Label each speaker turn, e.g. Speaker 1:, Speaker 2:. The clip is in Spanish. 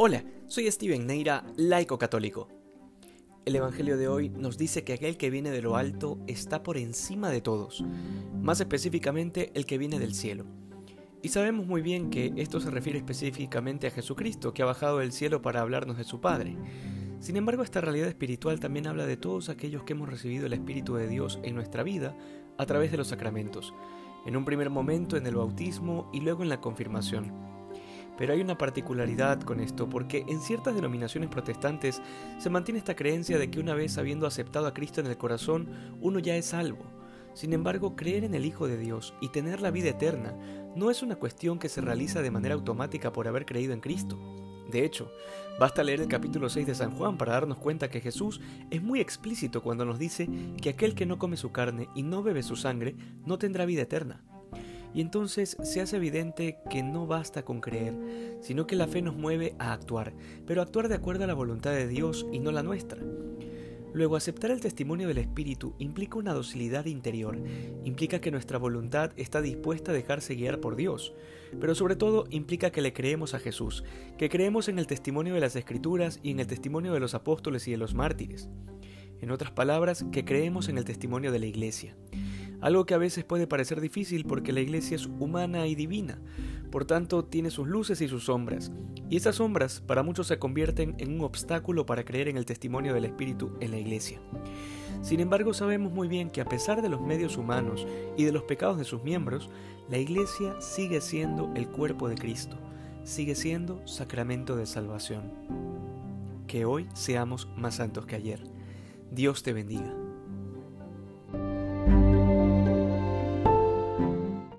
Speaker 1: Hola, soy Steven Neira, laico católico. El Evangelio de hoy nos dice que aquel que viene de lo alto está por encima de todos, más específicamente el que viene del cielo. Y sabemos muy bien que esto se refiere específicamente a Jesucristo, que ha bajado del cielo para hablarnos de su Padre. Sin embargo, esta realidad espiritual también habla de todos aquellos que hemos recibido el Espíritu de Dios en nuestra vida a través de los sacramentos, en un primer momento en el bautismo y luego en la confirmación. Pero hay una particularidad con esto, porque en ciertas denominaciones protestantes se mantiene esta creencia de que una vez habiendo aceptado a Cristo en el corazón, uno ya es salvo. Sin embargo, creer en el Hijo de Dios y tener la vida eterna no es una cuestión que se realiza de manera automática por haber creído en Cristo. De hecho, basta leer el capítulo 6 de San Juan para darnos cuenta que Jesús es muy explícito cuando nos dice que aquel que no come su carne y no bebe su sangre no tendrá vida eterna. Y entonces se hace evidente que no basta con creer, sino que la fe nos mueve a actuar, pero actuar de acuerdo a la voluntad de Dios y no la nuestra. Luego, aceptar el testimonio del Espíritu implica una docilidad interior, implica que nuestra voluntad está dispuesta a dejarse guiar por Dios, pero sobre todo implica que le creemos a Jesús, que creemos en el testimonio de las Escrituras y en el testimonio de los apóstoles y de los mártires. En otras palabras, que creemos en el testimonio de la Iglesia algo que a veces puede parecer difícil porque la iglesia es humana y divina, por tanto tiene sus luces y sus sombras, y esas sombras para muchos se convierten en un obstáculo para creer en el testimonio del Espíritu en la iglesia. Sin embargo, sabemos muy bien que a pesar de los medios humanos y de los pecados de sus miembros, la iglesia sigue siendo el cuerpo de Cristo, sigue siendo sacramento de salvación. Que hoy seamos más santos que ayer. Dios te bendiga.